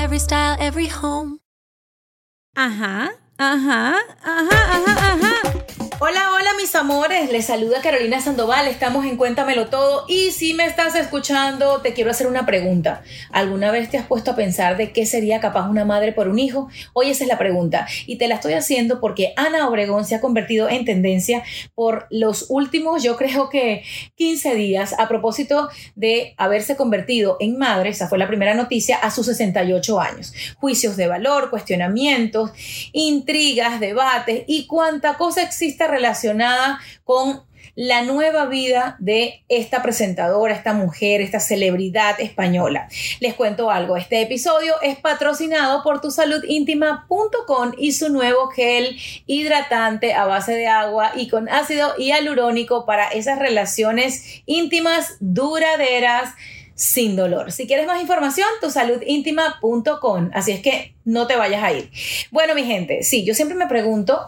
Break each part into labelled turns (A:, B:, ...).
A: every style, every home.
B: Ajá, ajá, ajá, ajá, ajá. Hola, hola mis amores, les saluda Carolina Sandoval, estamos en Cuéntamelo Todo y si me estás escuchando te quiero hacer una pregunta. ¿Alguna vez te has puesto a pensar de qué sería capaz una madre por un hijo? Hoy esa es la pregunta y te la estoy haciendo porque Ana Obregón se ha convertido en tendencia por los últimos, yo creo que 15 días a propósito de haberse convertido en madre, esa fue la primera noticia, a sus 68 años. Juicios de valor, cuestionamientos, intrigas, debates y cuánta cosa existe relacionada con la nueva vida de esta presentadora, esta mujer, esta celebridad española. Les cuento algo, este episodio es patrocinado por tusaludintima.com y su nuevo gel hidratante a base de agua y con ácido hialurónico para esas relaciones íntimas duraderas sin dolor. Si quieres más información, tusaludintima.com. Así es que no te vayas a ir. Bueno, mi gente, sí, yo siempre me pregunto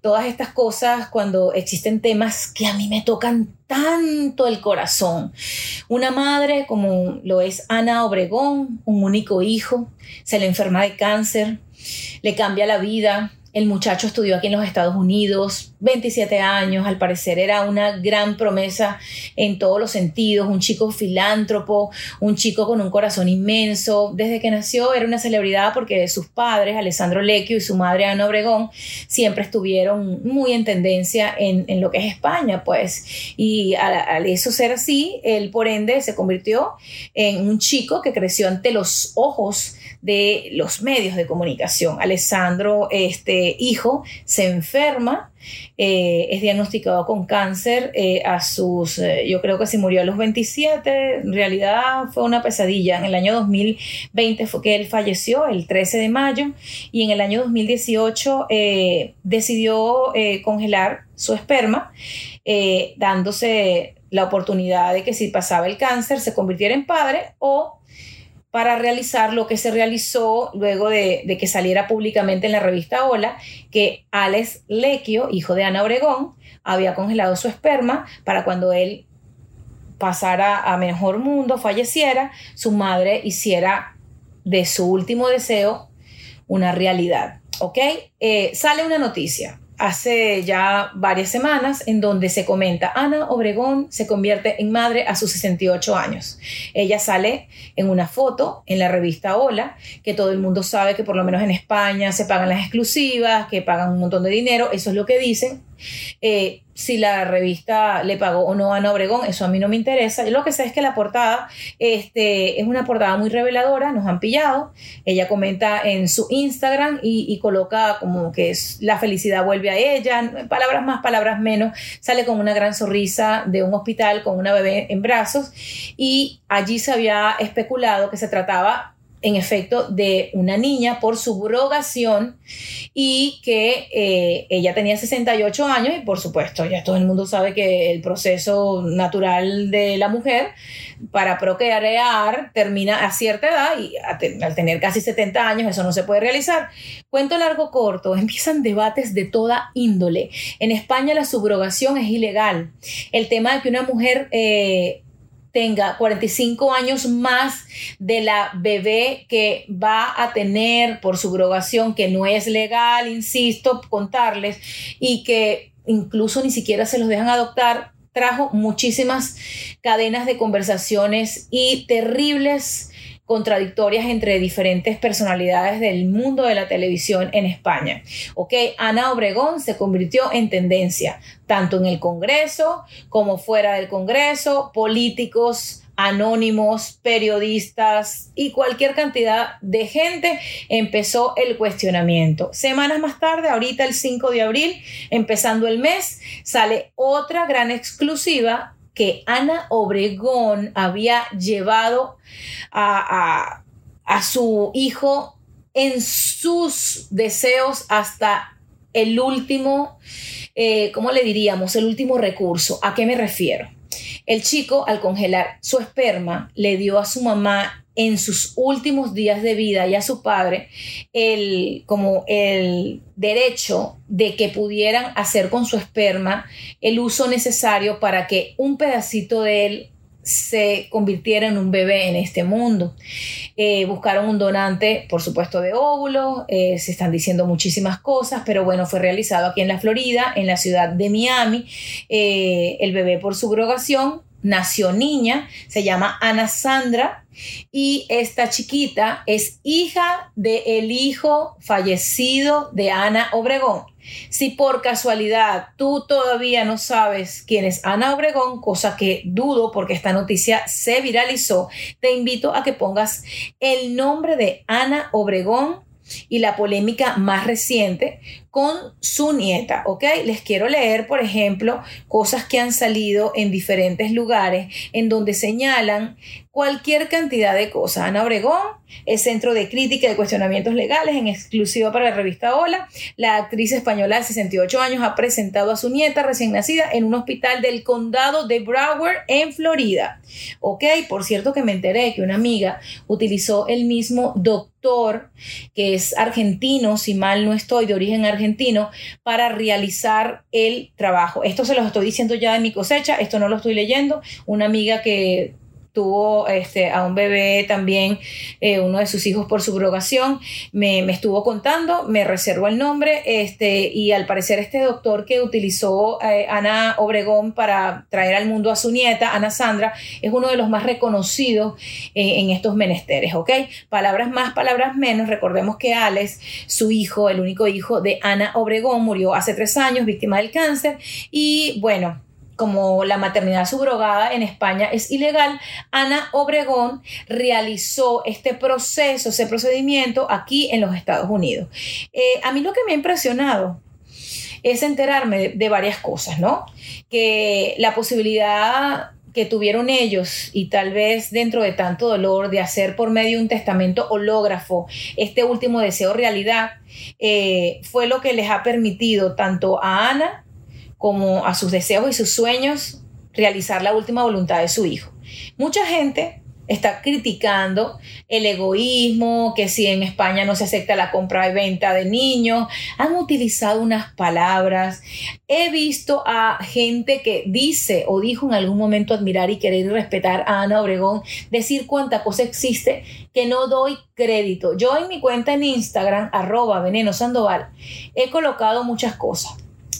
B: todas estas cosas cuando existen temas que a mí me tocan tanto el corazón. Una madre como lo es Ana Obregón, un único hijo, se le enferma de cáncer, le cambia la vida, el muchacho estudió aquí en los Estados Unidos, 27 años, al parecer era una gran promesa en todos los sentidos, un chico filántropo, un chico con un corazón inmenso. Desde que nació era una celebridad porque sus padres, Alessandro Lecchio y su madre Ana Obregón, siempre estuvieron muy en tendencia en, lo que es España, pues. Y al, al, eso ser así, él por ende se convirtió en un chico que creció ante los ojos de los medios de comunicación. Alessandro, este hijo, se enferma, eh, es diagnosticado con cáncer eh, a sus, eh, yo creo que se murió a los 27, en realidad fue una pesadilla. En el año 2020 fue que él falleció, el 13 de mayo, y en el año 2018 decidió congelar su esperma, dándose la oportunidad de que si pasaba el cáncer se convirtiera en padre o para realizar lo que se realizó luego de, que saliera públicamente en la revista Hola, que Alex Lequio, hijo de Ana Obregón, había congelado su esperma para cuando él pasara a mejor mundo, falleciera, su madre hiciera de su último deseo una realidad. ¿Ok? Eh, sale una noticia hace ya varias semanas en donde se comenta Ana Obregón se convierte en madre a sus 68 años. Ella sale en una foto en la revista Hola, que todo el mundo sabe que por lo menos en España se pagan las exclusivas, que pagan un montón de dinero, eso es lo que dicen. Eh, si la revista le pagó o no a Ana Obregón, eso a mí no me interesa. Yo lo que sé es que la portada este, es una portada muy reveladora, nos han pillado. Ella comenta en su Instagram y, coloca como que es, la felicidad vuelve a ella, palabras más, palabras menos. Sale con una gran sonrisa de un hospital con una bebé en brazos y allí se había especulado que se trataba en efecto de una niña por subrogación y que eh, ella tenía 68 años y por supuesto ya todo el mundo sabe que el proceso natural de la mujer para procrear termina a cierta edad y al tener casi 70 años eso no se puede realizar. Cuento largo corto, empiezan debates de toda índole. En España la subrogación es ilegal. El tema de que una mujer... Eh, tenga 45 años más de la bebé que va a tener por subrogación, que no es legal, insisto, contarles, y que incluso ni siquiera se los dejan adoptar, trajo muchísimas cadenas de conversaciones y terribles contradictorias entre diferentes personalidades del mundo de la televisión en España. Ok, Ana Obregón se convirtió en tendencia, tanto en el Congreso como fuera del Congreso, políticos, anónimos, periodistas y cualquier cantidad de gente empezó el cuestionamiento. Semanas más tarde, ahorita el 5 de abril, empezando el mes, sale otra gran exclusiva que Ana Obregón había llevado a, su hijo en sus deseos hasta el último, eh, ¿cómo le diríamos? El último recurso. ¿A qué me refiero? El chico, al congelar su esperma, le dio a su mamá en sus últimos días de vida y a su padre el, como el derecho de que pudieran hacer con su esperma el uso necesario para que un pedacito de él se convirtiera en un bebé en este mundo. Eh, buscaron un donante, por supuesto, de óvulos, eh, se están diciendo muchísimas cosas, pero bueno, fue realizado aquí en la Florida, en la ciudad de Miami. Eh, el bebé por subrogación nació niña, se llama Ana Sandra y esta chiquita es hija del el hijo fallecido de Ana Obregón. Si por casualidad tú todavía no sabes quién es Ana Obregón, cosa que dudo porque esta noticia se viralizó, te invito a que pongas el nombre de Ana Obregón y la polémica más reciente con su nieta, ¿ok? Les quiero leer, por ejemplo, cosas que han salido en diferentes lugares en donde señalan cualquier cantidad de cosas. Ana Obregón, el Centro de Crítica y Cuestionamientos Legales, en exclusiva para la revista Hola, la actriz española de 68 años ha presentado a su nieta recién nacida en un hospital del condado de Broward, en Florida. Ok, por cierto que me enteré que una amiga utilizó el mismo doctor, que es argentino, si mal no estoy, de origen argentino, argentino para realizar el trabajo. Esto se los estoy diciendo ya de mi cosecha, esto no lo estoy leyendo. Una amiga que tuvo este, a un bebé también, eh, uno de sus hijos por subrogación, me, me, estuvo contando, me reservó el nombre este, y al parecer este doctor que utilizó eh, Ana Obregón para traer al mundo a su nieta, Ana Sandra, es uno de los más reconocidos eh, en estos menesteres, ¿ok? Palabras más, palabras menos, recordemos que Alex, su hijo, el único hijo de Ana Obregón, murió hace tres años víctima del cáncer. Y bueno, como la maternidad subrogada en España es ilegal, Ana Obregón realizó este proceso, ese procedimiento aquí en los Estados Unidos. Eh, a mí lo que me ha impresionado es enterarme de, varias cosas, ¿no? Que la posibilidad que tuvieron ellos y tal vez dentro de tanto dolor de hacer por medio de un testamento hológrafo este último deseo realidad eh, fue lo que les ha permitido tanto a Ana como a sus deseos y sus sueños realizar la última voluntad de su hijo. Mucha gente está criticando el egoísmo, que si en España no se acepta la compra y venta de niños, han utilizado unas palabras. He visto a gente que dice o dijo en algún momento admirar y querer y respetar a Ana Obregón, decir cuánta cosa existe que no doy crédito. Yo en mi cuenta en Instagram, arroba veneno sandoval, he colocado muchas cosas.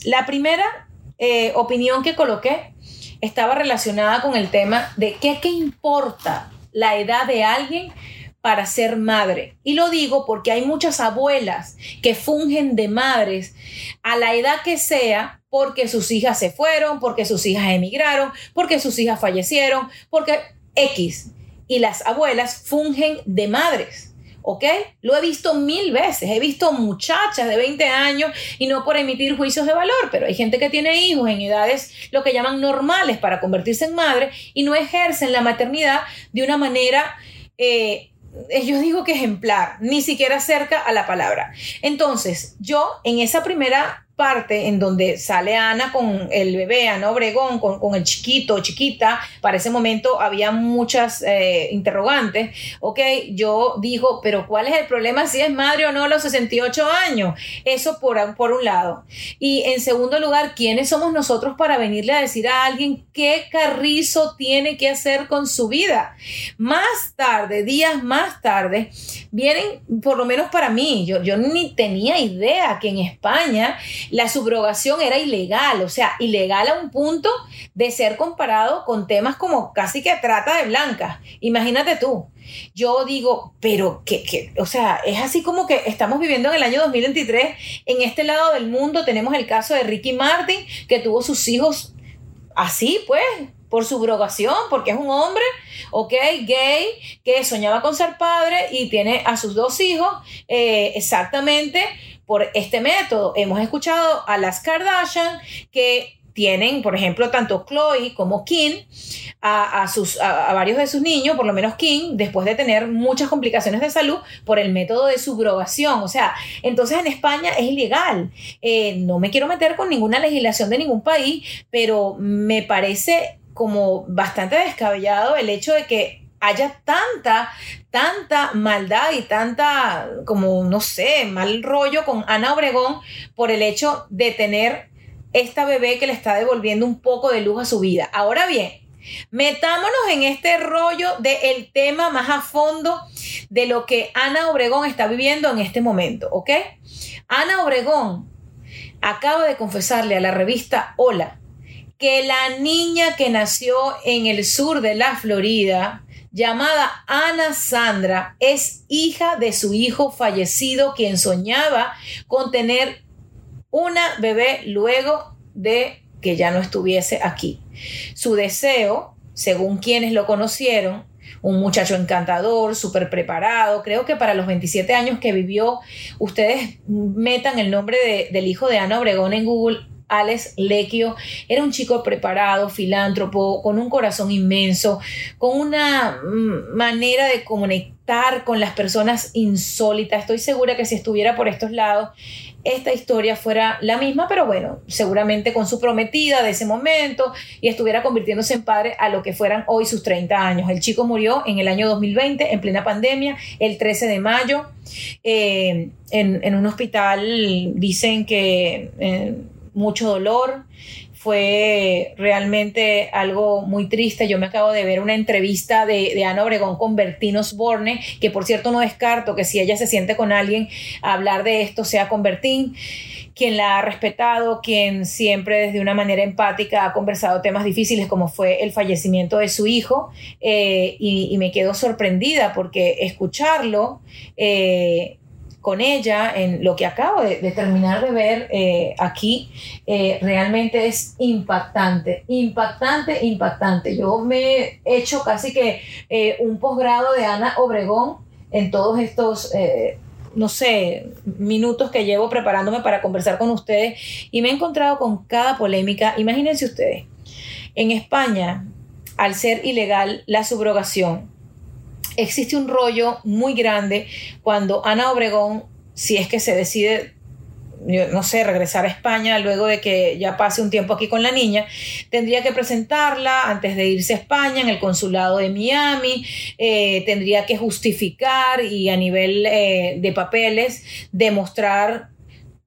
B: La primera eh, opinión que coloqué estaba relacionada con el tema de qué, qué importa la edad de alguien para ser madre. Y lo digo porque hay muchas abuelas que fungen de madres a la edad que sea porque sus hijas se fueron, porque sus hijas emigraron, porque sus hijas fallecieron, porque X. Y las abuelas fungen de madres. ¿Ok? Lo he visto mil veces, he visto muchachas de 20 años y no por emitir juicios de valor, pero hay gente que tiene hijos en edades lo que llaman normales para convertirse en madre y no ejercen la maternidad de una manera... Eh, yo digo que ejemplar, ni siquiera cerca a la palabra. Entonces, yo en esa primera parte en donde sale Ana con el bebé, Ana Obregón, con, el chiquito, chiquita, para ese momento había muchas eh, interrogantes, ok, yo digo, pero ¿cuál es el problema si es madre o no a los 68 años? Eso por, por un lado. Y en segundo lugar, ¿quiénes somos nosotros para venirle a decir a alguien qué carrizo tiene que hacer con su vida? Más tarde, días más tarde, vienen, por lo menos para mí, yo, yo ni tenía idea que en España la subrogación era ilegal, o sea, ilegal a un punto de ser comparado con temas como casi que trata de blancas. Imagínate tú. yo digo, pero que, o sea, es así como que estamos viviendo en el año 2023, en este lado del mundo tenemos el caso de Ricky Martin, que tuvo sus hijos así, pues, por subrogación, porque es un hombre, ok, gay, que soñaba con ser padre y tiene a sus dos hijos eh, exactamente por este método. Hemos escuchado a las Kardashian que tienen, por ejemplo, tanto Chloe como Kim, a, sus, a, varios de sus niños, por lo menos Kim, después de tener muchas complicaciones de salud por el método de subrogación. O sea, entonces en España es ilegal. Eh, no me quiero meter con ninguna legislación de ningún país, pero me parece como bastante descabellado el hecho de que haya tanta, tanta maldad y tanta, como, no sé, mal rollo con Ana Obregón por el hecho de tener esta bebé que le está devolviendo un poco de luz a su vida. Ahora bien, metámonos en este rollo del tema más a fondo de lo que Ana Obregón está viviendo en este momento, ¿ok? Ana Obregón acaba de confesarle a la revista Hola que la niña que nació en el sur de la Florida, llamada Ana Sandra, es hija de su hijo fallecido, quien soñaba con tener una bebé luego de que ya no estuviese aquí. Su deseo, según quienes lo conocieron, un muchacho encantador, súper preparado. Creo que para los 27 años que vivió, ustedes metan el nombre del hijo de Ana Obregón en Google. Alex Lequio era un chico preparado, filántropo, con un corazón inmenso, con una mm, manera de conectar con las personas insólitas. Estoy segura que si estuviera por estos lados, esta historia fuera la misma, pero bueno, seguramente con su prometida de ese momento y estuviera convirtiéndose en padre a lo que fueran hoy sus 30 años. El chico murió en el año 2020, en plena pandemia, el 13 de mayo, eh, en, un hospital, dicen que eh, mucho dolor fue realmente algo muy triste. Yo me acabo de ver una entrevista de, Ana Obregón con Bertinos Borne, que por cierto no descarto que si ella se siente con alguien a hablar de esto sea con Bertín, quien la ha respetado, quien siempre desde una manera empática ha conversado temas difíciles como fue el fallecimiento de su hijo. Eh, y, me quedo sorprendida porque escucharlo... Eh, con ella en lo que acabo de, terminar de ver eh, aquí, eh, realmente es impactante, impactante, impactante. Yo me he hecho casi que eh, un posgrado de Ana Obregón en todos estos no sé, minutos que llevo preparándome para conversar con ustedes y me he encontrado con cada polémica. Imagínense ustedes, en España, al ser ilegal la subrogación, existe un rollo muy grande cuando Ana Obregón, si es que se decide no sé, regresar a España luego de que ya pase un tiempo aquí con la niña, tendría que presentarla antes de irse a España en el consulado de Miami, eh, tendría que justificar y a nivel eh, de papeles demostrar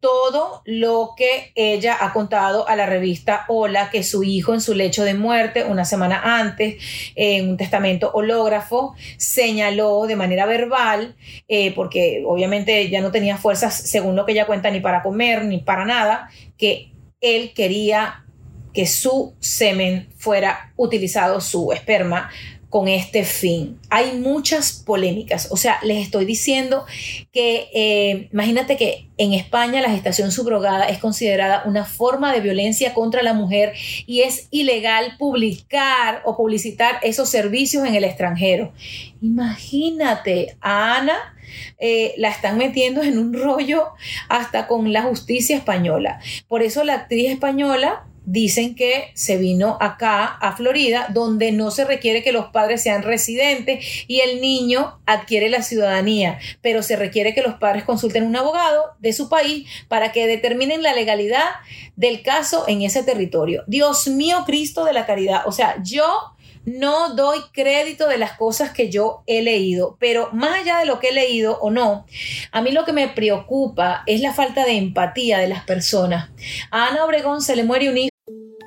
B: todo lo que ella ha contado a la revista Hola, que su hijo en su lecho de muerte, una semana antes, en un testamento hológrafo, señaló de manera verbal, eh, porque obviamente ya no tenía fuerzas, según lo que ella cuenta, ni para comer, ni para nada, que él quería que su semen fuera utilizado, su esperma, con este fin. Hay muchas polémicas, o sea, les estoy diciendo que eh, imagínate que en España la gestación subrogada es considerada una forma de violencia contra la mujer y es ilegal publicar o publicitar esos servicios en el extranjero. Imagínate, a Ana eh, la están metiendo en un rollo hasta con la justicia española. Por eso la actriz española dicen que se vino acá a Florida, donde no se requiere que los padres sean residentes y el niño adquiere la ciudadanía, pero se requiere que los padres consulten un abogado de su país para que determinen la legalidad del caso en ese territorio. Dios mío, Cristo de la caridad. O sea, yo no doy crédito de las cosas que yo he leído, pero más allá de lo que he leído o no, a mí lo que me preocupa es la falta de empatía de las personas. A Ana Obregón se le muere un hijo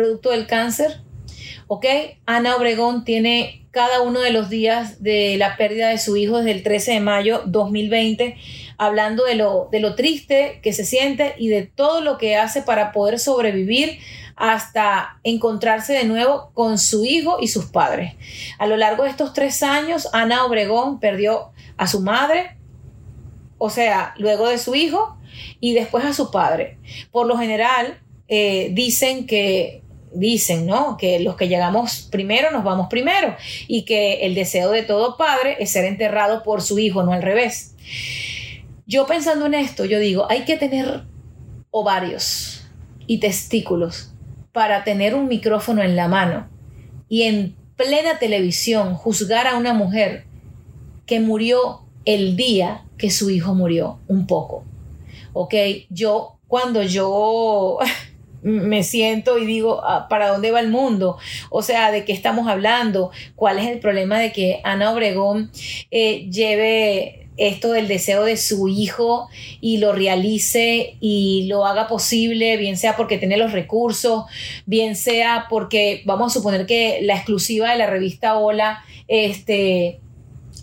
B: Producto del cáncer. ¿Ok? Ana Obregón tiene cada uno de los días de la pérdida de su hijo desde el 13 de mayo 2020, hablando de lo, de lo triste que se siente y de todo lo que hace para poder sobrevivir hasta encontrarse de nuevo con su hijo y sus padres. A lo largo de estos tres años, Ana Obregón perdió a su madre, o sea, luego de su hijo, y después a su padre. Por lo general, eh, dicen que dicen, ¿no? Que los que llegamos primero nos vamos primero y que el deseo de todo padre es ser enterrado por su hijo, no al revés. Yo pensando en esto, yo digo, hay que tener ovarios y testículos para tener un micrófono en la mano y en plena televisión juzgar a una mujer que murió el día que su hijo murió, un poco. Ok, yo cuando yo me siento y digo, ah, ¿para dónde va el mundo? O sea, ¿de qué estamos hablando? ¿Cuál es el problema de que Ana Obregón eh, lleve esto del deseo de su hijo y lo realice y lo haga posible, bien sea porque tiene los recursos, bien sea porque vamos a suponer que la exclusiva de la revista Hola este,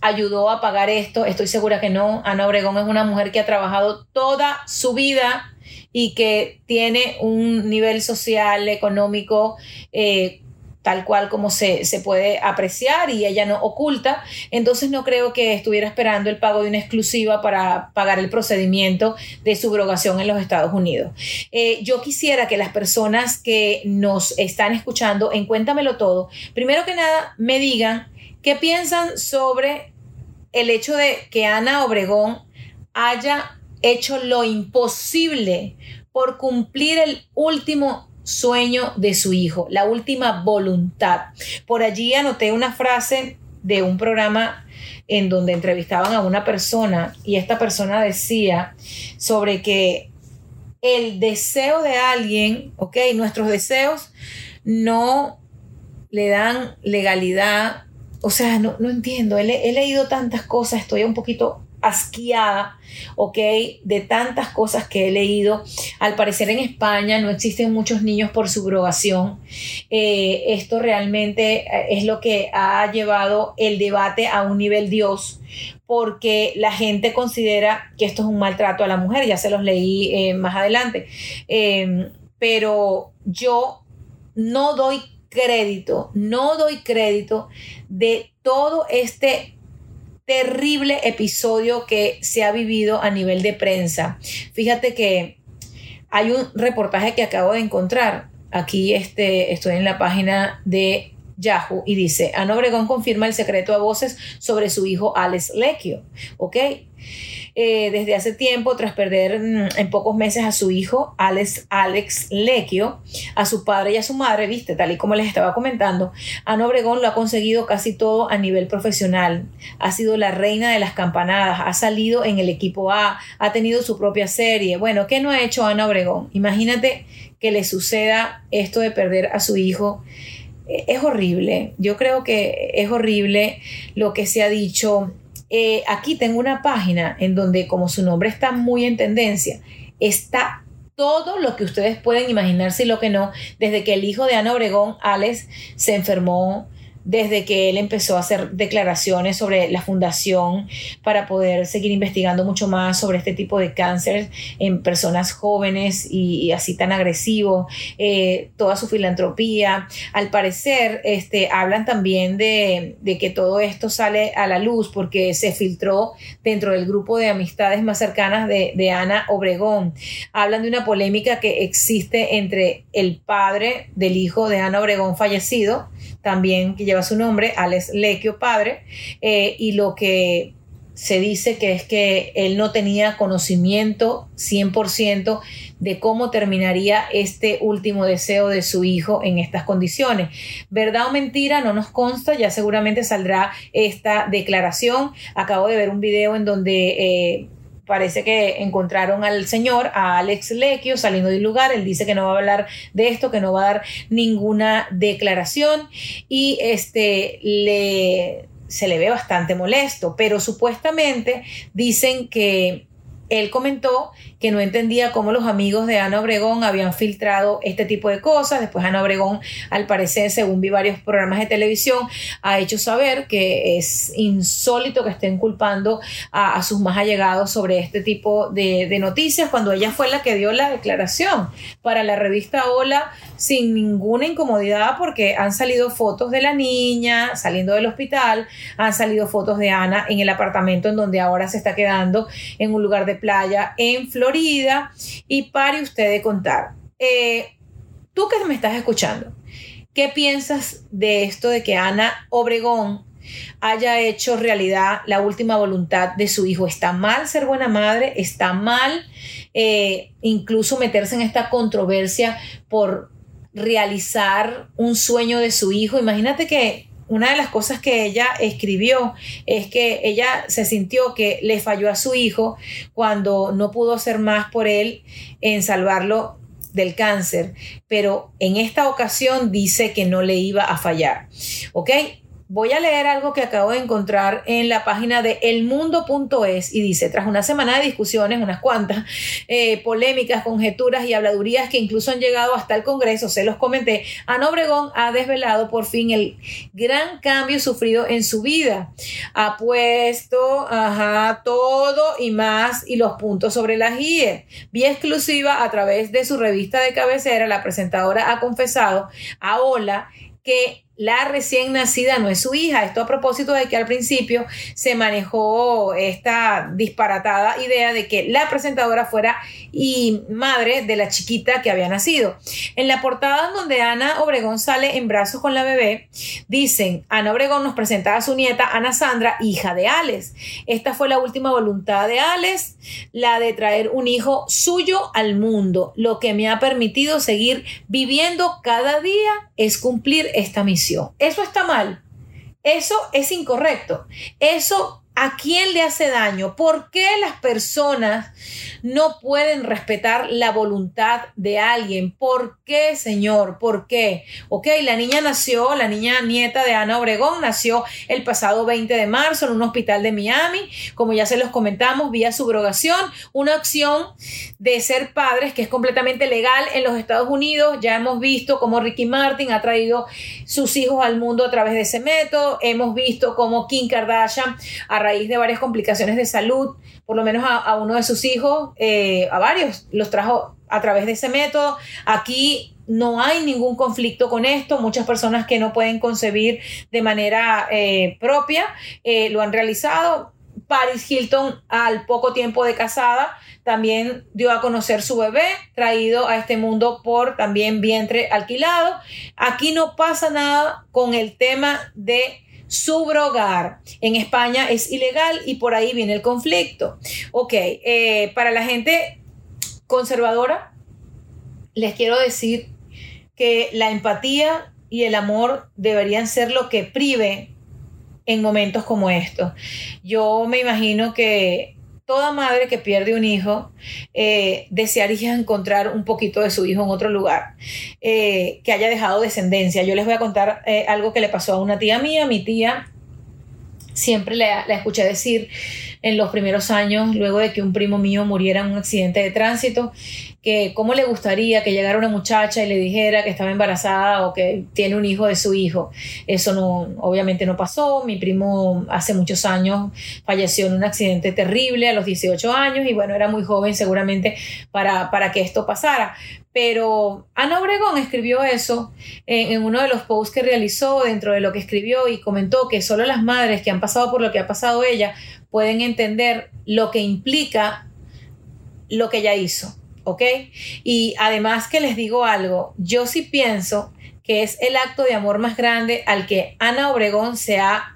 B: ayudó a pagar esto. Estoy segura que no. Ana Obregón es una mujer que ha trabajado toda su vida y que tiene un nivel social, económico, eh, tal cual como se, se, puede apreciar y ella no oculta, entonces no creo que estuviera esperando el pago de una exclusiva para pagar el procedimiento de subrogación en los Estados Unidos. Eh, yo quisiera que las personas que nos están escuchando en Cuéntamelo Todo, primero que nada me digan qué piensan sobre el hecho de que Ana Obregón haya hecho lo imposible por cumplir el último sueño de su hijo, la última voluntad. Por allí anoté una frase de un programa en donde entrevistaban a una persona y esta persona decía sobre que el deseo de alguien, ok, nuestros deseos no le dan legalidad, o sea, no, entiendo, he, leído tantas cosas, estoy un poquito asqueada, ¿ok? De tantas cosas que he leído. Al parecer en España no existen muchos niños por subrogación. Eh, esto realmente eh, es lo que ha llevado el debate a un nivel Dios, porque la gente considera que esto es un maltrato a la mujer, ya se los leí eh, más adelante. Pero yo no doy crédito, no doy crédito de todo este terrible episodio que se ha vivido a nivel de prensa. Fíjate que hay un reportaje que acabo de encontrar. Aquí este, estoy en la página de Yahoo y dice, Ana Obregón confirma el secreto a voces sobre su hijo Alex Lecchio. ¿Ok? Eh, desde hace tiempo, tras perder mm, en pocos meses a su hijo, Alex, Alex Lequio, a su padre y a su madre, viste, tal y como les estaba comentando, Ana Obregón lo ha conseguido casi todo a nivel profesional. Ha sido la reina de las campanadas, ha salido en el equipo A, ha tenido su propia serie. Bueno, ¿qué no ha hecho Ana Obregón? Imagínate que le suceda esto de perder a su hijo es horrible. Yo creo que es horrible lo que se ha dicho eh, aquí tengo una página en donde, como su nombre está muy en tendencia, está todo lo que ustedes pueden imaginarse y lo que no, desde que el hijo de Ana Obregón, Alex, se enfermó desde que él empezó a hacer declaraciones sobre la fundación para poder seguir investigando mucho más sobre este tipo de cáncer en personas jóvenes y, así tan agresivos, eh, toda su filantropía. Al parecer, este, hablan también de, que todo esto sale a la luz porque se filtró dentro del grupo de amistades más cercanas de Ana Obregón. Hablan de una polémica que existe entre el padre del hijo de Ana Obregón fallecido, también que lleva su nombre, Alex Lequio padre, eh, y lo que se dice que es que él no tenía conocimiento 100% de cómo terminaría este último deseo de su hijo en estas condiciones. ¿Verdad o mentira? No nos consta, ya seguramente saldrá esta declaración. Acabo de ver un video en donde... Eh, parece que encontraron al señor, a Alex Lequio, saliendo del lugar. Él dice que no va a hablar de esto, que no va a dar ninguna declaración y este le se le ve bastante molesto, pero supuestamente dicen que él comentó que no entendía cómo los amigos de Ana Obregón habían filtrado este tipo de cosas. Después Ana Obregón, al parecer, según vi varios programas de televisión, ha hecho saber que es insólito que estén culpando a, sus más allegados sobre este tipo de, de, noticias, cuando ella fue la que dio la declaración para la revista Hola sin ninguna incomodidad porque han salido fotos de la niña saliendo del hospital, han salido fotos de Ana en el apartamento en donde ahora se está quedando en un lugar de playa en Florida Y pare usted de contar. Eh, tú que me estás escuchando, ¿qué piensas de esto de que Ana Obregón haya hecho realidad la última voluntad de su hijo? ¿Está mal ser buena madre? ¿Está mal eh, incluso meterse en esta controversia por realizar un sueño de su hijo? Imagínate que una de las cosas que ella escribió es que ella se sintió que le falló a su hijo cuando no pudo hacer más por él en salvarlo del cáncer, pero en esta ocasión dice que no le iba a fallar. ¿Ok? Voy a leer algo que acabo de encontrar en la página de elmundo.es y dice, tras una semana de discusiones, unas cuantas, eh, polémicas, conjeturas y habladurías que incluso han llegado hasta el Congreso, se los comenté, Ana Obregón ha desvelado por fin el gran cambio sufrido en su vida. Ha puesto, todo y más y los puntos sobre las IE. Vía exclusiva a través de su revista de cabecera, la presentadora ha confesado a Hola que la recién nacida no es su hija. Esto a propósito de que al principio se manejó esta disparatada idea de que la presentadora fuera y madre de la chiquita que había nacido. En la portada donde Ana Obregón sale en brazos con la bebé, dicen, Ana Obregón nos presenta a su nieta Ana Sandra, hija de Alex. Esta fue la última voluntad de Alex, la de traer un hijo suyo al mundo. Lo que me ha permitido seguir viviendo cada día es cumplir esta misión. Eso está mal. Eso es incorrecto. Eso ¿A quién le hace daño? ¿Por qué las personas no pueden respetar la voluntad de alguien? ¿Por qué, Señor? ¿Por qué? Ok, la niña nació, la niña nieta de Ana Obregón nació el pasado 20 de marzo en un hospital de Miami, como ya se los comentamos, vía subrogación, una opción de ser padres que es completamente legal en los Estados Unidos. Ya hemos visto cómo Ricky Martin ha traído sus hijos al mundo a través de ese método. Hemos visto cómo Kim Kardashian ha raíz de varias complicaciones de salud, por lo menos a, uno de sus hijos, eh, a varios, los trajo a través de ese método. Aquí no hay ningún conflicto con esto. Muchas personas que no pueden concebir de manera eh, propia eh, lo han realizado. Paris Hilton, al poco tiempo de casada, también dio a conocer su bebé, traído a este mundo por también vientre alquilado. Aquí no pasa nada con el tema de subrogar. En España es ilegal y por ahí viene el conflicto. Ok, eh, para la gente conservadora, les quiero decir que la empatía y el amor deberían ser lo que prive en momentos como estos. Yo me imagino que toda madre que pierde un hijo eh, desearía encontrar un poquito de su hijo en otro lugar, eh, que haya dejado descendencia. Yo les voy a contar eh, algo que le pasó a una tía mía. Mi tía siempre la, la escuché decir en los primeros años, luego de que un primo mío muriera en un accidente de tránsito, que cómo le gustaría que llegara una muchacha y le dijera que estaba embarazada o que tiene un hijo de su hijo. Eso no, obviamente no pasó. Mi primo hace muchos años falleció en un accidente terrible a los 18 años y bueno, era muy joven seguramente para, para que esto pasara. Pero Ana Obregón escribió eso en, en, uno de los posts que realizó dentro de lo que escribió y comentó que solo las madres que han pasado por lo que ha pasado ella pueden entender lo que implica lo que ella hizo. ¿ok? Y además que les digo algo, yo sí pienso que es el acto de amor más grande al que Ana Obregón se ha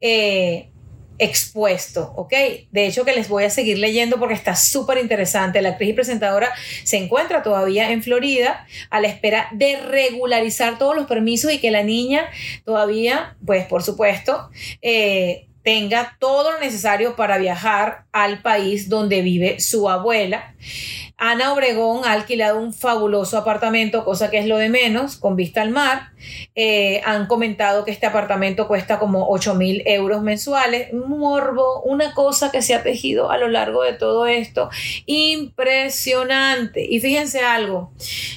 B: eh, expuesto, ¿ok? De hecho que les voy a seguir leyendo porque está súper interesante. La actriz y presentadora se encuentra todavía en Florida a la espera de regularizar todos los permisos y que la niña todavía, pues por supuesto, eh, tenga todo lo necesario para viajar al país donde vive su abuela. Ana Obregón ha alquilado un fabuloso apartamento, cosa que es lo de menos, con vista al mar. Eh, han comentado que este apartamento cuesta como 8 mil euros mensuales. Morbo, una cosa que se ha tejido a lo largo de todo esto. Impresionante. Y fíjense algo,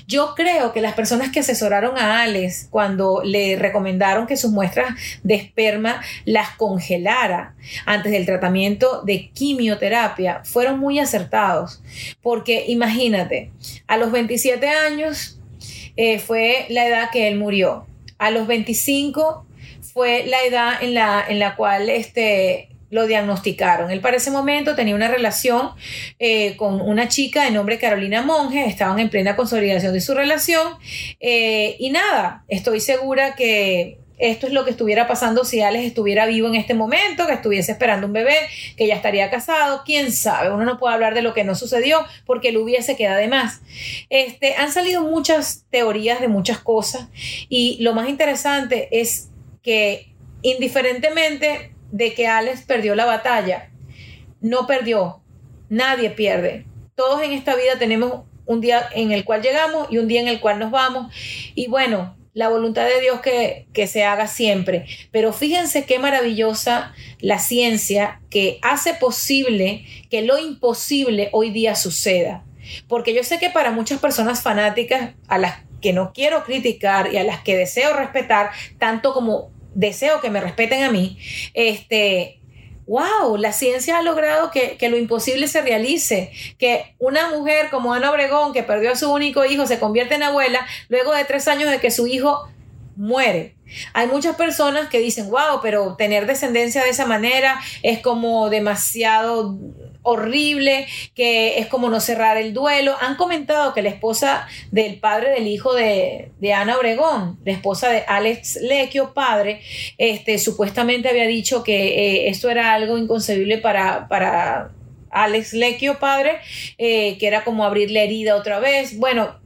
B: yo creo que las personas que asesoraron a Alex cuando le recomendaron que sus muestras de esperma las congelara antes del tratamiento de quimioterapia fueron muy acertados. Porque imagínate, a los 27 años eh, fue la edad que él murió. A los 25 fue la edad en la, en la cual este, lo diagnosticaron. Él para ese momento tenía una relación eh, con una chica de nombre Carolina Monge, estaban en plena consolidación de su relación eh, y nada, estoy segura que esto es lo que estuviera pasando si Alex estuviera vivo en este momento, que estuviese esperando un bebé, que ya estaría casado, quién sabe, uno no puede hablar de lo que no sucedió porque él hubiese quedado de más. Este, han salido muchas teorías de muchas cosas y lo más interesante es que indiferentemente de que Alex perdió la batalla, no perdió, nadie pierde. Todos en esta vida tenemos un día en el cual llegamos y un día en el cual nos vamos. Y bueno, la voluntad de Dios que, que, se haga siempre. Pero fíjense qué maravillosa la ciencia que hace posible que lo imposible hoy día suceda. Porque yo sé que para muchas personas fanáticas, a las que no quiero criticar y a las que deseo respetar, tanto como deseo que me respeten a mí, este, wow, la ciencia ha logrado que, lo imposible se realice, que una mujer como Ana Obregón, que perdió a su único hijo, se convierte en abuela luego de tres años de que su hijo muere. Hay muchas personas que dicen, wow, pero tener descendencia de esa manera es como demasiado horrible, que es como no cerrar el duelo. Han comentado que la esposa del padre del hijo de, Ana Obregón, la esposa de Alex Lequio, padre, este, supuestamente había dicho que eh, esto era algo inconcebible para, para Alex Lequio, padre, eh, que era como abrir la herida otra vez. Bueno,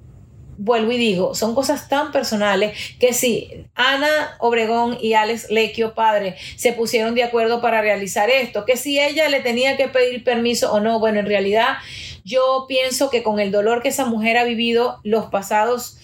B: vuelvo y digo, son cosas tan personales que si Ana Obregón y Alex Lequio padre se pusieron de acuerdo para realizar esto, que si ella le tenía que pedir permiso o no, bueno, en realidad yo pienso que con el dolor que esa mujer ha vivido los pasados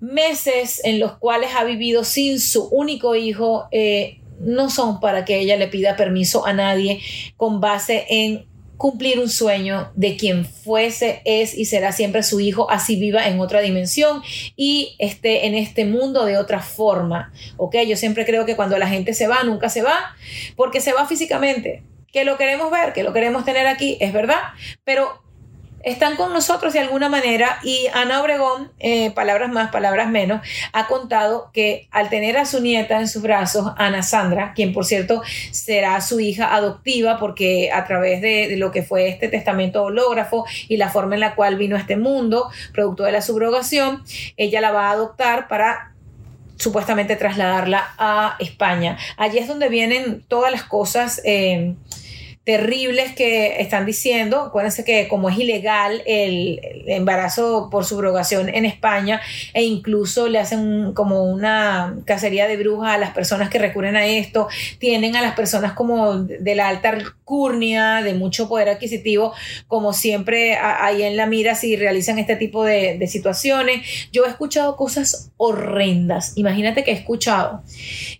B: meses en los cuales ha vivido sin su único hijo, eh, no son para que ella le pida permiso a nadie con base en cumplir un sueño de quien fuese, es y será siempre su hijo, así viva en otra dimensión y esté en este mundo de otra forma. ¿Ok? Yo siempre creo que cuando la gente se va, nunca se va, porque se va físicamente. Que lo queremos ver, que lo queremos tener aquí, es verdad, pero están con nosotros de alguna manera y Ana Obregón, eh, palabras más, palabras menos, ha contado que al tener a su nieta en sus brazos, Ana Sandra, quien por cierto será su hija adoptiva porque a través de, lo que fue este testamento hológrafo y la forma en la cual vino a este mundo, producto de la subrogación, ella la va a adoptar para supuestamente trasladarla a España. Allí es donde vienen todas las cosas. Eh, terribles que están diciendo. Acuérdense que como es ilegal el, embarazo por subrogación en España e incluso le hacen como una cacería de brujas a las personas que recurren a esto, tienen a las personas como de la alta alcurnia, de mucho poder adquisitivo, como siempre ahí en la mira si realizan este tipo de, situaciones. Yo he escuchado cosas horrendas. Imagínate que he escuchado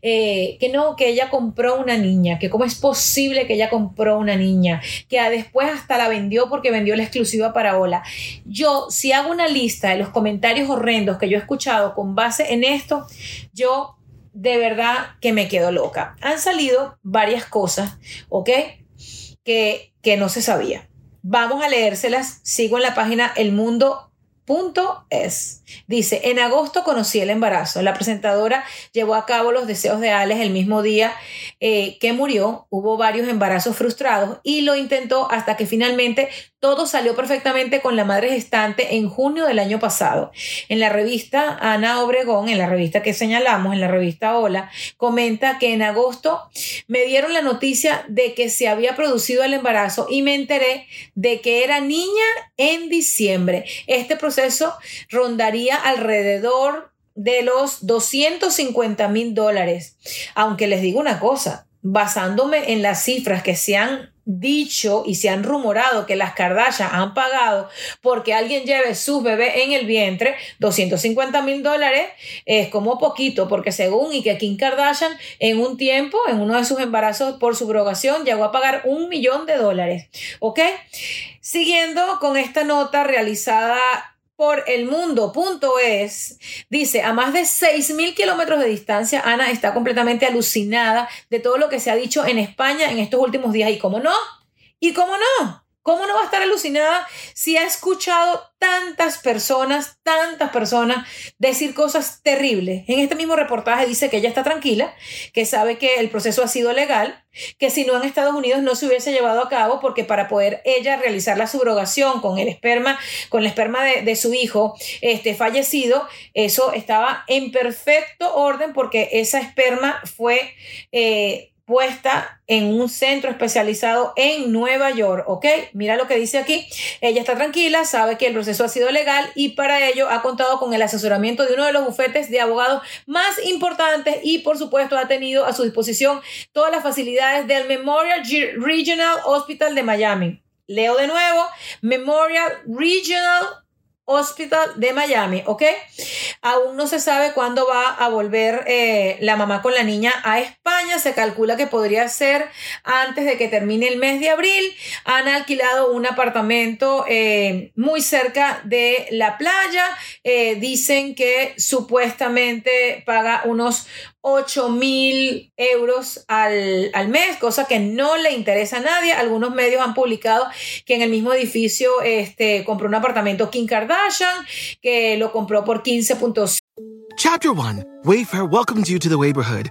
B: eh, que no, que ella compró una niña, que cómo es posible que ella compró una niña, que después hasta la vendió porque vendió la exclusiva para Ola. Yo, si hago una lista de los comentarios horrendos que yo he escuchado con base en esto, yo de verdad que me quedo loca. Han salido varias cosas, ¿ok? Que, que no se sabía. Vamos a leérselas. Sigo en la página El Mundo Punto es. Dice, en agosto conocí el embarazo. La presentadora llevó a cabo los deseos de Alex el mismo día eh, que murió. Hubo varios embarazos frustrados y lo intentó hasta que finalmente todo salió perfectamente con la madre gestante en junio del año pasado. En la revista Ana Obregón, en la revista que señalamos, en la revista Hola, comenta que en agosto me dieron la noticia de que se había producido el embarazo y me enteré de que era niña en diciembre. Este proceso rondaría alrededor de los 250 mil dólares. Aunque les digo una cosa, basándome en las cifras que se han dicho y se han rumorado que las Kardashian han pagado porque alguien lleve sus bebés en el vientre, 250 mil dólares es como poquito, porque según y que Kim Kardashian en un tiempo, en uno de sus embarazos por subrogación, llegó a pagar un millón de dólares. ¿Ok? Siguiendo con esta nota realizada por el mundo. Es, dice, a más de 6.000 kilómetros de distancia, Ana está completamente alucinada de todo lo que se ha dicho en España en estos últimos días. ¿Y cómo no? ¿Y cómo no? ¿Cómo no va a estar alucinada si ha escuchado tantas personas, tantas personas decir cosas terribles? En este mismo reportaje dice que ella está tranquila, que sabe que el proceso ha sido legal, que si no en Estados Unidos no se hubiese llevado a cabo porque para poder ella realizar la subrogación con el esperma, con el esperma de, su hijo este, fallecido, eso estaba en perfecto orden porque esa esperma fue... Eh, puesta en un centro especializado en Nueva York, ¿ok? Mira lo que dice aquí. Ella está tranquila, sabe que el proceso ha sido legal y para ello ha contado con el asesoramiento de uno de los bufetes de abogados más importantes y por supuesto ha tenido a su disposición todas las facilidades del Memorial Regional Hospital de Miami. Leo de nuevo, Memorial Regional Hospital de Miami, ¿ok? Aún no se sabe cuándo va a volver eh, la mamá con la niña a España. Se calcula que podría ser antes de que termine el mes de abril. Han alquilado un apartamento eh, muy cerca de la playa. Eh, dicen que supuestamente paga unos 8 mil euros al, mes, cosa que no le interesa a nadie. Algunos medios han publicado que en el mismo edificio este, compró un apartamento Kim Kardashian, que lo compró por 15.5.
C: Chapter 1 Wayfair welcomes you to the neighborhood.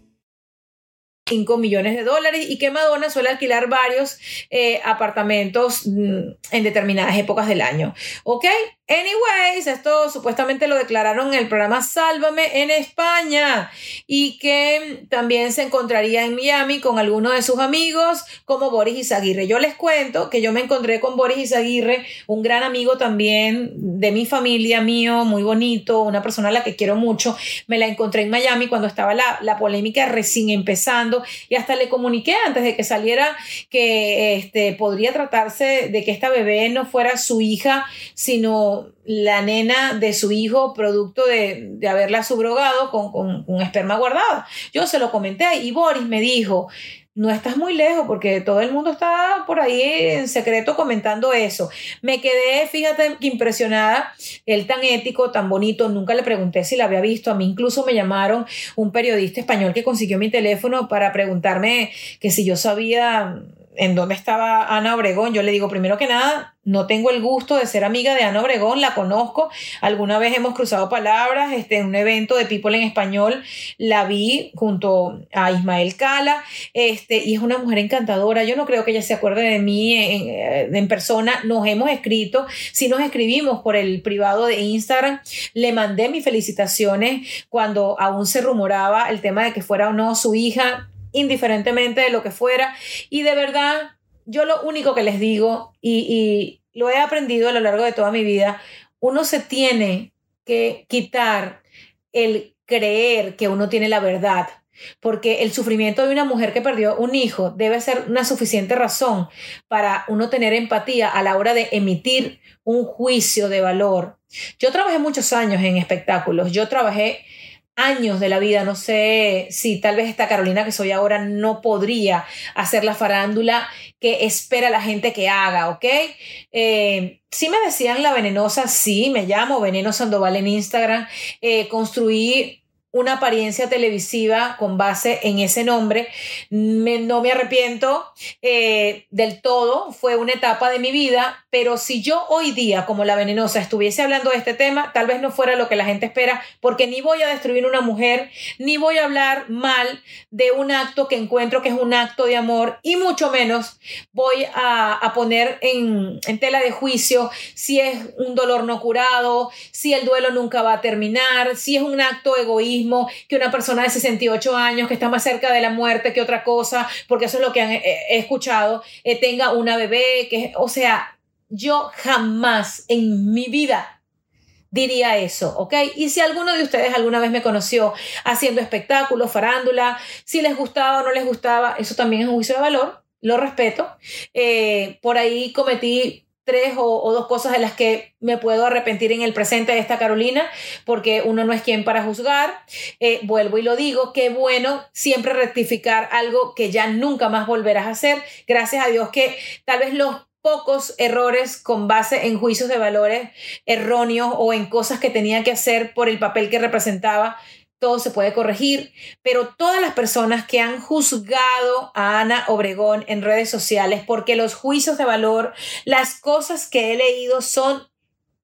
B: 5 millones de dólares y que Madonna suele alquilar varios eh, apartamentos mm, en determinadas épocas del año. ¿Ok? Anyways, esto supuestamente lo declararon en el programa Sálvame en España y que también se encontraría en Miami con algunos de sus amigos como Boris Izaguirre. Yo les cuento que yo me encontré con Boris Izaguirre, un gran amigo también de mi familia, mío, muy bonito, una persona a la que quiero mucho. Me la encontré en Miami cuando estaba la, la polémica recién empezando y hasta le comuniqué antes de que saliera que este, podría tratarse de que esta bebé no fuera su hija, sino la nena de su hijo producto de, haberla subrogado con, con, con, esperma guardado. Yo se lo comenté y Boris me dijo, no estás muy lejos porque todo el mundo está por ahí en secreto comentando eso. Me quedé, fíjate, impresionada, él tan ético, tan bonito, nunca le pregunté si la había visto, a mí incluso me llamaron un periodista español que consiguió mi teléfono para preguntarme que si yo sabía en dónde estaba Ana Obregón, yo le digo, primero que nada, no tengo el gusto de ser amiga de Ana Obregón, la conozco, alguna vez hemos cruzado palabras, este, en un evento de People en Español, la vi junto a Ismael Cala, este, y es una mujer encantadora, yo no creo que ella se acuerde de mí en, en persona, nos hemos escrito, si nos escribimos por el privado de Instagram, le mandé mis felicitaciones cuando aún se rumoraba el tema de que fuera o no su hija, indiferentemente de lo que fuera. Y de verdad, yo lo único que les digo, y, lo he aprendido a lo largo de toda mi vida, uno se tiene que quitar el creer que uno tiene la verdad. Porque el sufrimiento de una mujer que perdió un hijo debe ser una suficiente razón para uno tener empatía a la hora de emitir un juicio de valor. Yo trabajé muchos años en espectáculos. Yo trabajé años de la vida. No sé si tal vez esta Carolina que soy ahora no podría hacer la farándula que espera la gente que haga, ¿ok? Eh, sí me decían la venenosa, sí, me llamo Veneno Sandoval en Instagram. Eh, construí una apariencia televisiva con base en ese nombre. no me arrepiento eh, del todo, fue una etapa de mi vida, pero si yo hoy día, como la venenosa, estuviese hablando de este tema, tal vez no fuera lo que la gente espera, porque ni voy a destruir una mujer, ni voy a hablar mal de un acto que encuentro que es un acto de amor, y mucho menos voy a, a poner en, en tela de juicio si es un dolor no curado, si el duelo nunca va a terminar, si es un acto egoísta que una persona de 68 años que está más cerca de la muerte que otra cosa, porque eso es lo que han, eh, he escuchado, eh, tenga una bebé, que, o sea, yo jamás en mi vida diría eso, ¿ok? Y si alguno de ustedes alguna vez me conoció haciendo espectáculos, farándula, si les gustaba o no les gustaba, eso también es un juicio de valor, lo respeto. Eh, por ahí cometí tres o, dos cosas de las que me puedo arrepentir en el presente de esta Carolina, porque uno no es quien para juzgar. Eh, vuelvo y lo digo, qué bueno siempre rectificar algo que ya nunca más volverás a hacer. Gracias a Dios que tal vez los pocos errores con base en juicios de valores erróneos o en cosas que tenía que hacer por el papel que representaba todo se puede corregir, pero todas las personas que han juzgado a Ana Obregón en redes sociales, porque los juicios de valor, las cosas que he leído son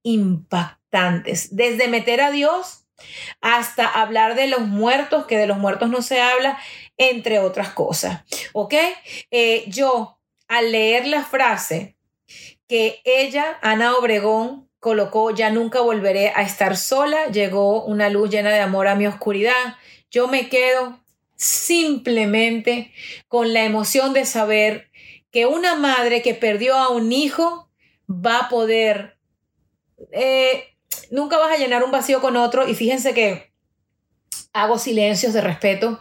B: impactantes, desde meter a Dios hasta hablar de los muertos, que de los muertos no se habla, entre otras cosas. ¿Ok? Eh, yo, al leer la frase que ella, Ana Obregón, colocó Ya nunca volveré a estar sola, llegó una luz llena de amor a mi oscuridad. Yo me quedo simplemente con la emoción de saber que una madre que perdió a un hijo va a poder, eh, nunca vas a llenar un vacío con otro y fíjense que hago silencios de respeto,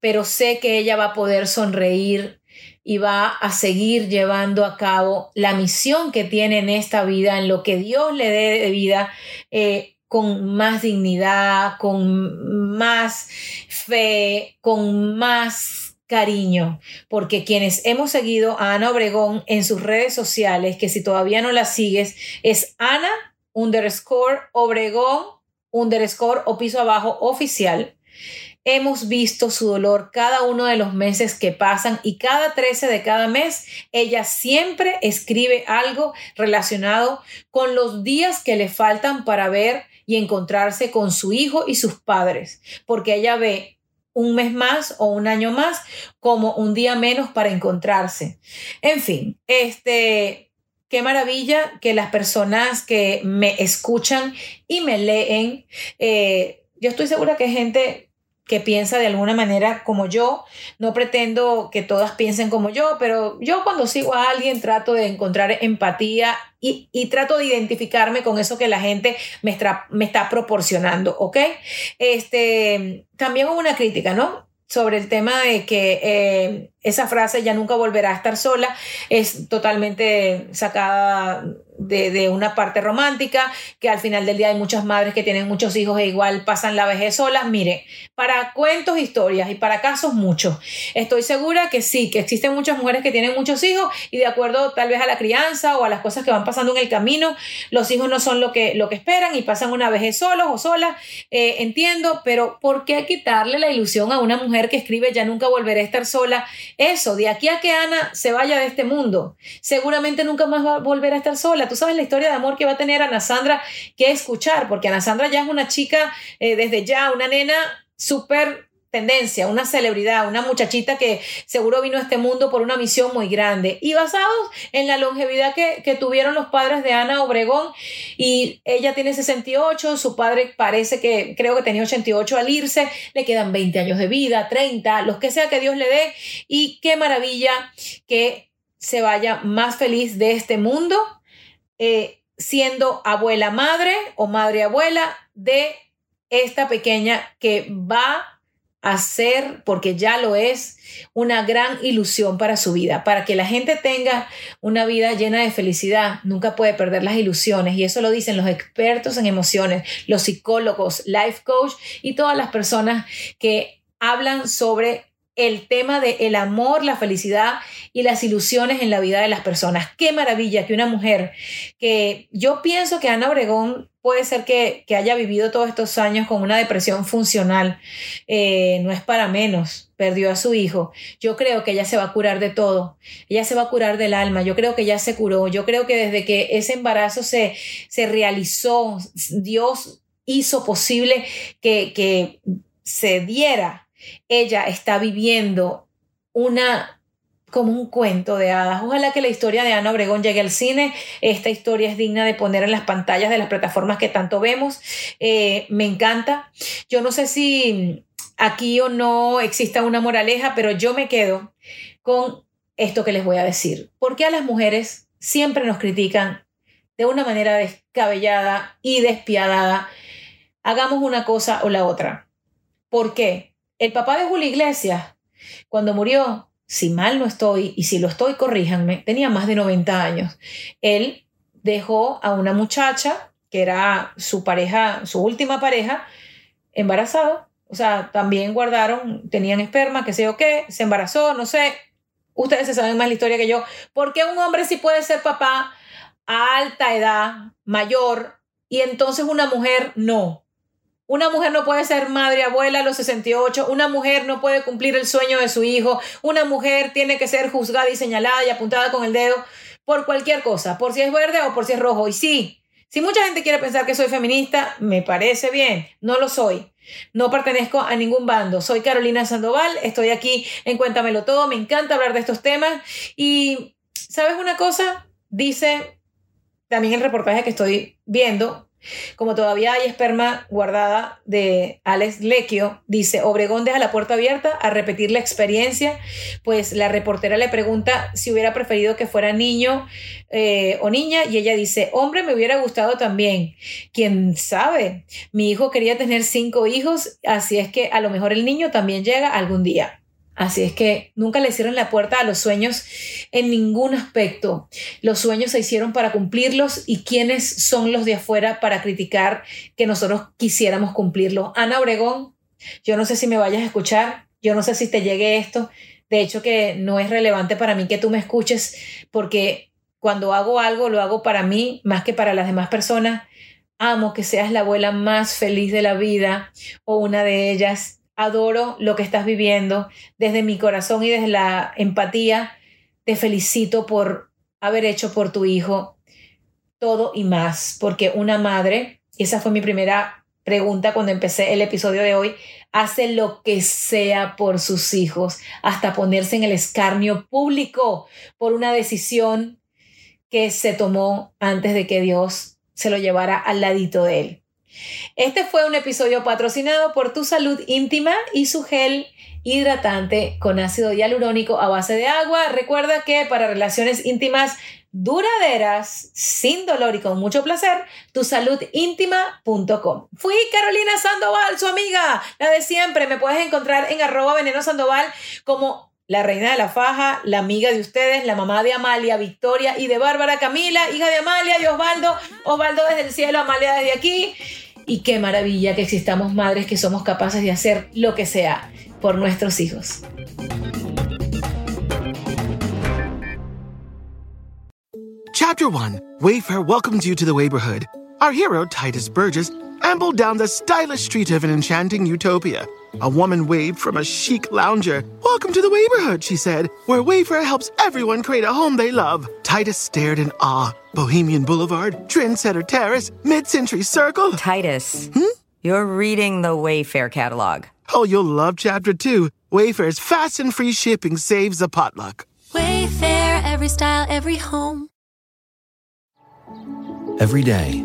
B: pero sé que ella va a poder sonreír y va a seguir llevando a cabo la misión que tiene en esta vida, en lo que Dios le dé de vida, eh, con más dignidad, con más fe, con más cariño, porque quienes hemos seguido a Ana Obregón en sus redes sociales, que si todavía no la sigues, es Ana underscore Obregón underscore o piso abajo oficial. Hemos visto su dolor cada uno de los meses que pasan y cada 13 de cada mes ella siempre escribe algo relacionado con los días que le faltan para ver y encontrarse con su hijo y sus padres, porque ella ve un mes más o un año más como un día menos para encontrarse. En fin, este, qué maravilla que las personas que me escuchan y me leen, eh, yo estoy segura que gente que piensa de alguna manera como yo. No pretendo que todas piensen como yo, pero yo cuando sigo a alguien trato de encontrar empatía y, trato de identificarme con eso que la gente me, me está proporcionando, ¿ok? Este, también hubo una crítica, ¿no? sobre el tema de que eh, esa frase ya nunca volverá a estar sola es totalmente sacada de, una parte romántica, que al final del día hay muchas madres que tienen muchos hijos e igual pasan la vejez solas. Mire, para cuentos, historias y para casos, muchos. Estoy segura que sí, que existen muchas mujeres que tienen muchos hijos y de acuerdo tal vez a la crianza o a las cosas que van pasando en el camino, los hijos no son lo que, lo que esperan y pasan una vejez solos o solas. Eh, entiendo, pero ¿por qué quitarle la ilusión a una mujer que escribe ya nunca volveré a estar sola eso, de aquí a que Ana se vaya de este mundo, seguramente nunca más va a volver a estar sola. Tú sabes la historia de amor que va a tener Ana Sandra que escuchar, porque Ana Sandra ya es una chica eh, desde ya, una nena súper tendencia, una celebridad, una muchachita que seguro vino a este mundo por una misión muy grande. Y basados en la longevidad que, tuvieron los padres de Ana Obregón y ella tiene 68, su padre parece que creo que tenía 88 al irse, le quedan 20 años de vida, 30, los que sea que Dios le dé. Y qué maravilla que se vaya más feliz de este mundo eh, siendo abuela madre o madre abuela de esta pequeña que va hacer, porque ya lo es, una gran ilusión para su vida. Para que la gente tenga una vida llena de felicidad, nunca puede perder las ilusiones. Y eso lo dicen los expertos en emociones, los psicólogos, life coach y todas las personas que hablan sobre el tema de el amor, la felicidad y las ilusiones en la vida de las personas. Qué maravilla que una mujer que yo pienso que Ana Obregón puede ser que, haya vivido todos estos años con una depresión funcional, eh, no es para menos, perdió a su hijo. Yo creo que ella se va a curar de todo, ella se va a curar del alma, yo creo que ella se curó, yo creo que desde que ese embarazo se, se realizó, Dios hizo posible que, que se diera. Ella está viviendo una como un cuento de hadas. Ojalá que la historia de Ana Obregón llegue al cine. Esta historia es digna de poner en las pantallas de las plataformas que tanto vemos. Eh, me encanta. Yo no sé si aquí o no exista una moraleja, pero yo me quedo con esto que les voy a decir. ¿Por qué a las mujeres siempre nos critican de una manera descabellada y despiadada? Hagamos una cosa o la otra. ¿Por qué? El papá de Julio Iglesias, cuando murió, si mal no estoy, y si lo estoy, corríjanme, tenía más de 90 años. Él dejó a una muchacha, que era su pareja, su última pareja, embarazada. O sea, también guardaron, tenían esperma, qué sé yo qué, se embarazó, no sé. Ustedes se saben más la historia que yo. ¿Por qué un hombre sí puede ser papá a alta edad, mayor, y entonces una mujer no? Una mujer no puede ser madre, abuela a los 68, una mujer no puede cumplir el sueño de su hijo, una mujer tiene que ser juzgada y señalada y apuntada con el dedo por cualquier cosa, por si es verde o por si es rojo. Y sí, si mucha gente quiere pensar que soy feminista, me parece bien, no lo soy. No pertenezco a ningún bando. Soy Carolina Sandoval, estoy aquí en Cuéntamelo Todo, me encanta hablar de estos temas. Y, ¿sabes una cosa? Dice también el reportaje que estoy viendo, como todavía hay esperma guardada de Alex Lequio, dice, Obregón deja la puerta abierta a repetir la experiencia, pues la reportera le pregunta si hubiera preferido que fuera niño eh, o niña y ella dice, hombre, me hubiera gustado también. ¿Quién sabe? Mi hijo quería tener cinco hijos, así es que a lo mejor el niño también llega algún día. Así es que nunca le cierren la puerta a los sueños en ningún aspecto. Los sueños se hicieron para cumplirlos y quiénes son los de afuera para criticar que nosotros quisiéramos cumplirlos. Ana Obregón, yo no sé si me vayas a escuchar, yo no sé si te llegue esto. De hecho que no es relevante para mí que tú me escuches porque cuando hago algo lo hago para mí más que para las demás personas. Amo que seas la abuela más feliz de la vida o una de ellas adoro lo que estás viviendo. Desde mi corazón y desde la empatía, te felicito por haber hecho por tu hijo todo y más, porque una madre, y esa fue mi primera pregunta cuando empecé el episodio de hoy, hace lo que sea por sus hijos, hasta ponerse en el escarnio público por una decisión que se tomó antes de que Dios se lo llevara al ladito de él. Este fue un episodio patrocinado por Tu Salud Íntima y su gel hidratante con ácido hialurónico a base de agua. Recuerda que para relaciones íntimas duraderas, sin dolor y con mucho placer, tusaludíntima.com. Fui Carolina Sandoval, su amiga, la de siempre. Me puedes encontrar en arroba veneno sandoval como la reina de la faja, la amiga de ustedes, la mamá de Amalia, Victoria y de Bárbara Camila, hija de Amalia y Osvaldo, Osvaldo desde el cielo, Amalia desde aquí. Y qué maravilla que existamos madres que somos capaces de hacer lo que sea por nuestros hijos.
C: Chapter 1 Wayfair welcomes you to the neighborhood. Our hero, Titus Burgess, ambled down the stylish street of an enchanting utopia. A woman waved from a chic lounger. Welcome to the neighborhood, she said, where Wayfair helps everyone create a home they love. Titus stared in awe. Bohemian Boulevard, Trendsetter Terrace, Mid Century Circle.
D: Titus, hmm? you're reading the Wayfair catalog.
C: Oh, you'll love chapter two. Wayfair's fast and free shipping saves a potluck.
A: Wayfair, every style, every home.
E: Every day,